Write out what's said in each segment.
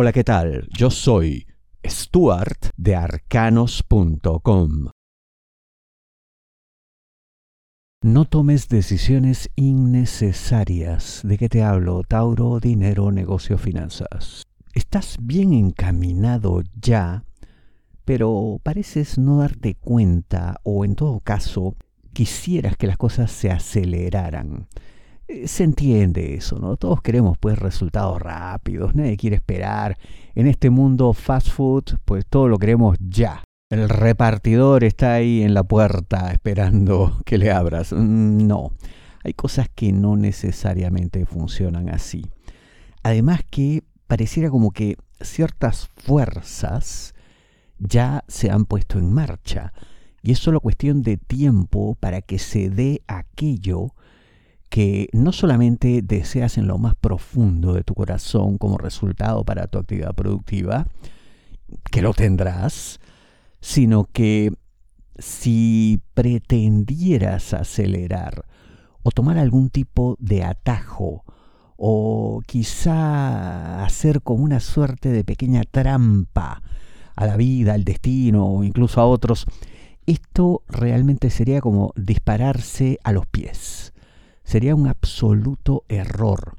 Hola, ¿qué tal? Yo soy Stuart de arcanos.com. No tomes decisiones innecesarias. ¿De qué te hablo? Tauro, dinero, negocio, finanzas. Estás bien encaminado ya, pero pareces no darte cuenta o en todo caso quisieras que las cosas se aceleraran. Eh, se entiende eso, ¿no? Todos queremos pues resultados rápidos, nadie quiere esperar. En este mundo fast food, pues todo lo queremos ya. El repartidor está ahí en la puerta esperando que le abras. Mm, no, hay cosas que no necesariamente funcionan así. Además que pareciera como que ciertas fuerzas ya se han puesto en marcha y es solo cuestión de tiempo para que se dé aquello que no solamente deseas en lo más profundo de tu corazón como resultado para tu actividad productiva, que lo tendrás, sino que si pretendieras acelerar o tomar algún tipo de atajo o quizá hacer como una suerte de pequeña trampa a la vida, al destino o incluso a otros, esto realmente sería como dispararse a los pies sería un absoluto error.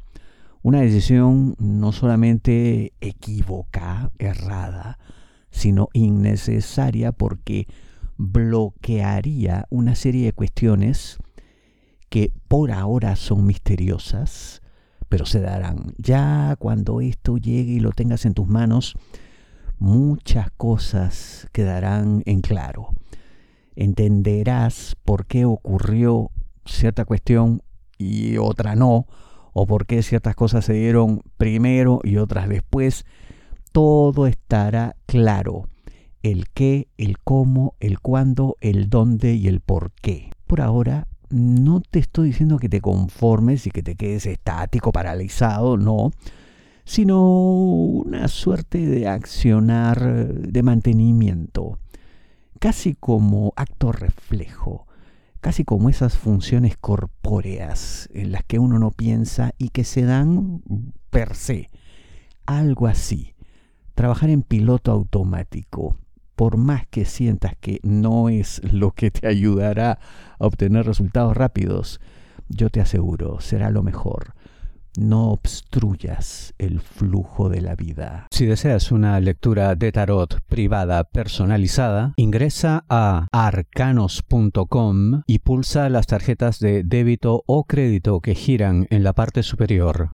Una decisión no solamente equívoca, errada, sino innecesaria porque bloquearía una serie de cuestiones que por ahora son misteriosas, pero se darán. Ya cuando esto llegue y lo tengas en tus manos, muchas cosas quedarán en claro. Entenderás por qué ocurrió cierta cuestión y otra no, o por qué ciertas cosas se dieron primero y otras después, todo estará claro. El qué, el cómo, el cuándo, el dónde y el por qué. Por ahora, no te estoy diciendo que te conformes y que te quedes estático, paralizado, no, sino una suerte de accionar de mantenimiento, casi como acto reflejo casi como esas funciones corpóreas en las que uno no piensa y que se dan per se. Algo así. Trabajar en piloto automático, por más que sientas que no es lo que te ayudará a obtener resultados rápidos, yo te aseguro, será lo mejor no obstruyas el flujo de la vida. Si deseas una lectura de tarot privada personalizada, ingresa a arcanos.com y pulsa las tarjetas de débito o crédito que giran en la parte superior.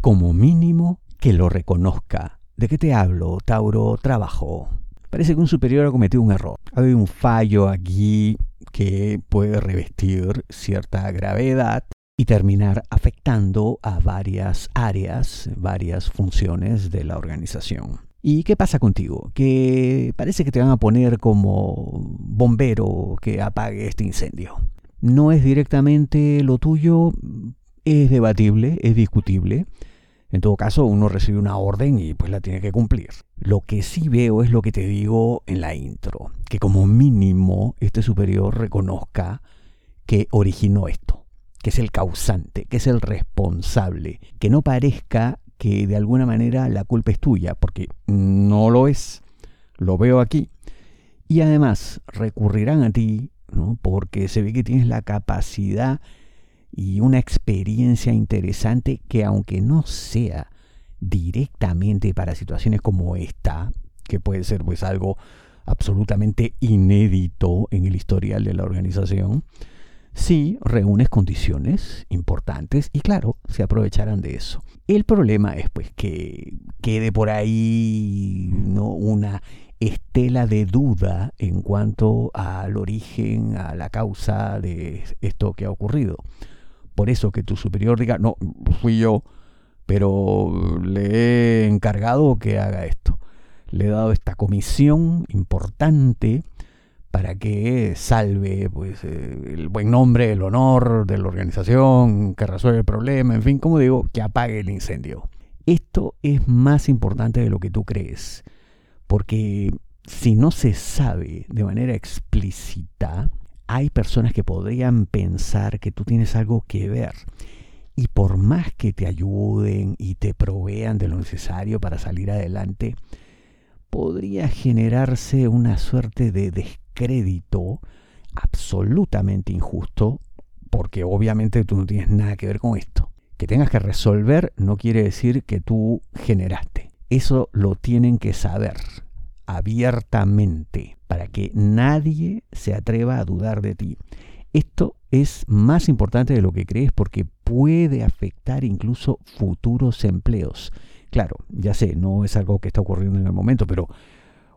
Como mínimo, que lo reconozca. ¿De qué te hablo, Tauro? Trabajo. Parece que un superior ha cometido un error. Ha habido un fallo aquí que puede revestir cierta gravedad y terminar afectando a varias áreas, varias funciones de la organización. ¿Y qué pasa contigo? Que parece que te van a poner como bombero que apague este incendio. No es directamente lo tuyo, es debatible, es discutible, en todo caso, uno recibe una orden y pues la tiene que cumplir. Lo que sí veo es lo que te digo en la intro, que como mínimo este superior reconozca que originó esto, que es el causante, que es el responsable, que no parezca que de alguna manera la culpa es tuya, porque no lo es, lo veo aquí. Y además recurrirán a ti, ¿no? porque se ve que tienes la capacidad y una experiencia interesante que aunque no sea directamente para situaciones como esta, que puede ser pues algo absolutamente inédito en el historial de la organización, sí reúnes condiciones importantes y claro, se aprovecharán de eso. El problema es pues que quede por ahí ¿no? una estela de duda en cuanto al origen, a la causa de esto que ha ocurrido por eso que tu superior diga, no, fui yo, pero le he encargado que haga esto. Le he dado esta comisión importante para que salve pues, eh, el buen nombre, el honor de la organización, que resuelva el problema, en fin, como digo, que apague el incendio. Esto es más importante de lo que tú crees, porque si no se sabe de manera explícita, hay personas que podrían pensar que tú tienes algo que ver. Y por más que te ayuden y te provean de lo necesario para salir adelante, podría generarse una suerte de descrédito absolutamente injusto, porque obviamente tú no tienes nada que ver con esto. Que tengas que resolver no quiere decir que tú generaste. Eso lo tienen que saber abiertamente que nadie se atreva a dudar de ti. Esto es más importante de lo que crees porque puede afectar incluso futuros empleos. Claro, ya sé, no es algo que está ocurriendo en el momento, pero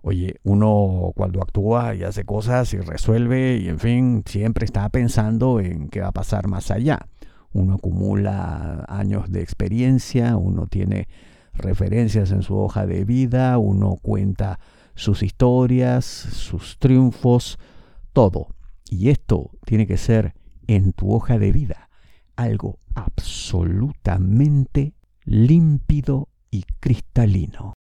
oye, uno cuando actúa y hace cosas y resuelve y en fin, siempre está pensando en qué va a pasar más allá. Uno acumula años de experiencia, uno tiene referencias en su hoja de vida, uno cuenta sus historias, sus triunfos, todo. Y esto tiene que ser en tu hoja de vida algo absolutamente límpido y cristalino.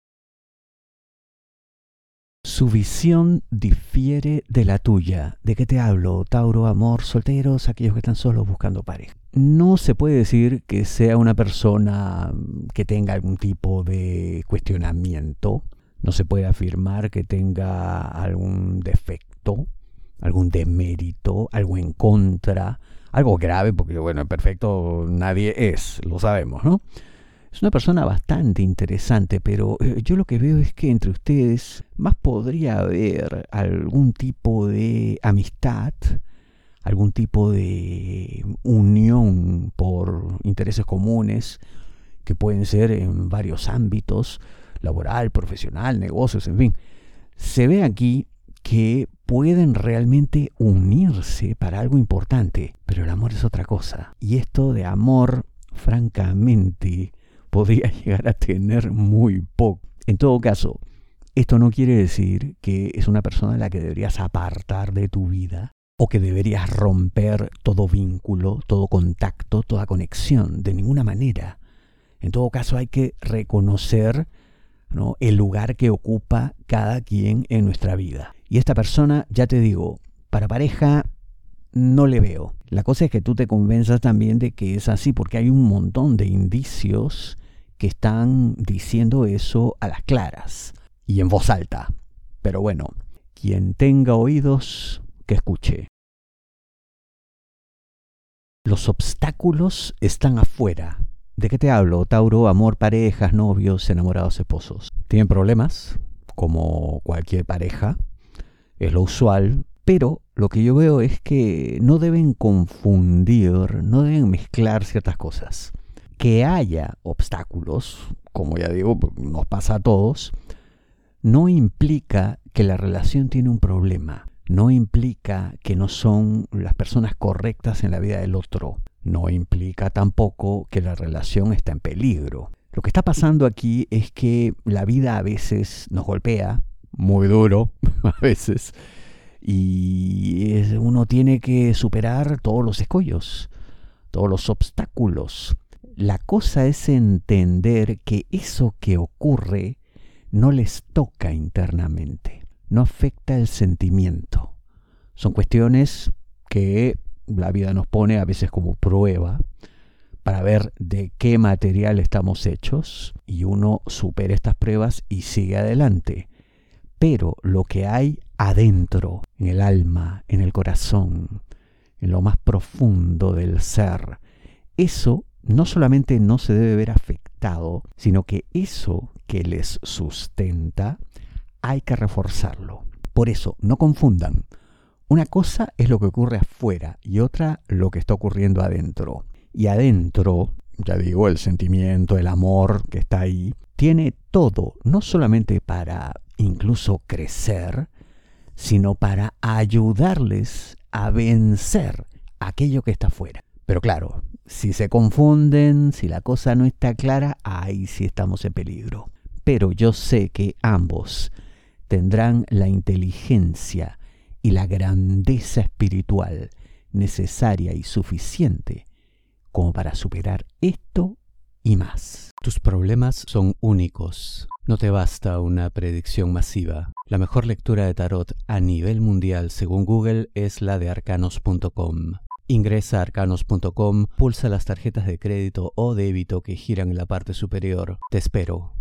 Su visión difiere de la tuya. ¿De qué te hablo? Tauro, amor, solteros, aquellos que están solos buscando pareja. No se puede decir que sea una persona que tenga algún tipo de cuestionamiento. No se puede afirmar que tenga algún defecto algún demérito, algo en contra, algo grave, porque bueno, perfecto nadie es, lo sabemos, ¿no? Es una persona bastante interesante, pero eh, yo lo que veo es que entre ustedes más podría haber algún tipo de amistad, algún tipo de unión por intereses comunes, que pueden ser en varios ámbitos, laboral, profesional, negocios, en fin. Se ve aquí que pueden realmente unirse para algo importante, pero el amor es otra cosa. Y esto de amor, francamente, podría llegar a tener muy poco. En todo caso, esto no quiere decir que es una persona a la que deberías apartar de tu vida o que deberías romper todo vínculo, todo contacto, toda conexión, de ninguna manera. En todo caso hay que reconocer el lugar que ocupa cada quien en nuestra vida. Y esta persona, ya te digo, para pareja no le veo. La cosa es que tú te convenzas también de que es así, porque hay un montón de indicios que están diciendo eso a las claras y en voz alta. Pero bueno, quien tenga oídos, que escuche. Los obstáculos están afuera. ¿De qué te hablo? Tauro, amor, parejas, novios, enamorados, esposos. ¿Tienen problemas? Como cualquier pareja es lo usual, pero lo que yo veo es que no deben confundir, no deben mezclar ciertas cosas. Que haya obstáculos, como ya digo, nos pasa a todos, no implica que la relación tiene un problema, no implica que no son las personas correctas en la vida del otro, no implica tampoco que la relación está en peligro. Lo que está pasando aquí es que la vida a veces nos golpea, muy duro a veces. Y uno tiene que superar todos los escollos, todos los obstáculos. La cosa es entender que eso que ocurre no les toca internamente, no afecta el sentimiento. Son cuestiones que la vida nos pone a veces como prueba para ver de qué material estamos hechos y uno supera estas pruebas y sigue adelante pero lo que hay adentro, en el alma, en el corazón, en lo más profundo del ser, eso no solamente no se debe ver afectado, sino que eso que les sustenta hay que reforzarlo. Por eso, no confundan. Una cosa es lo que ocurre afuera y otra lo que está ocurriendo adentro. Y adentro, ya digo, el sentimiento, el amor que está ahí, tiene todo, no solamente para incluso crecer, sino para ayudarles a vencer aquello que está fuera. Pero claro, si se confunden, si la cosa no está clara, ahí sí estamos en peligro. Pero yo sé que ambos tendrán la inteligencia y la grandeza espiritual necesaria y suficiente como para superar esto y más. Tus problemas son únicos. No te basta una predicción masiva. La mejor lectura de tarot a nivel mundial según Google es la de arcanos.com. Ingresa a arcanos.com, pulsa las tarjetas de crédito o débito que giran en la parte superior. Te espero.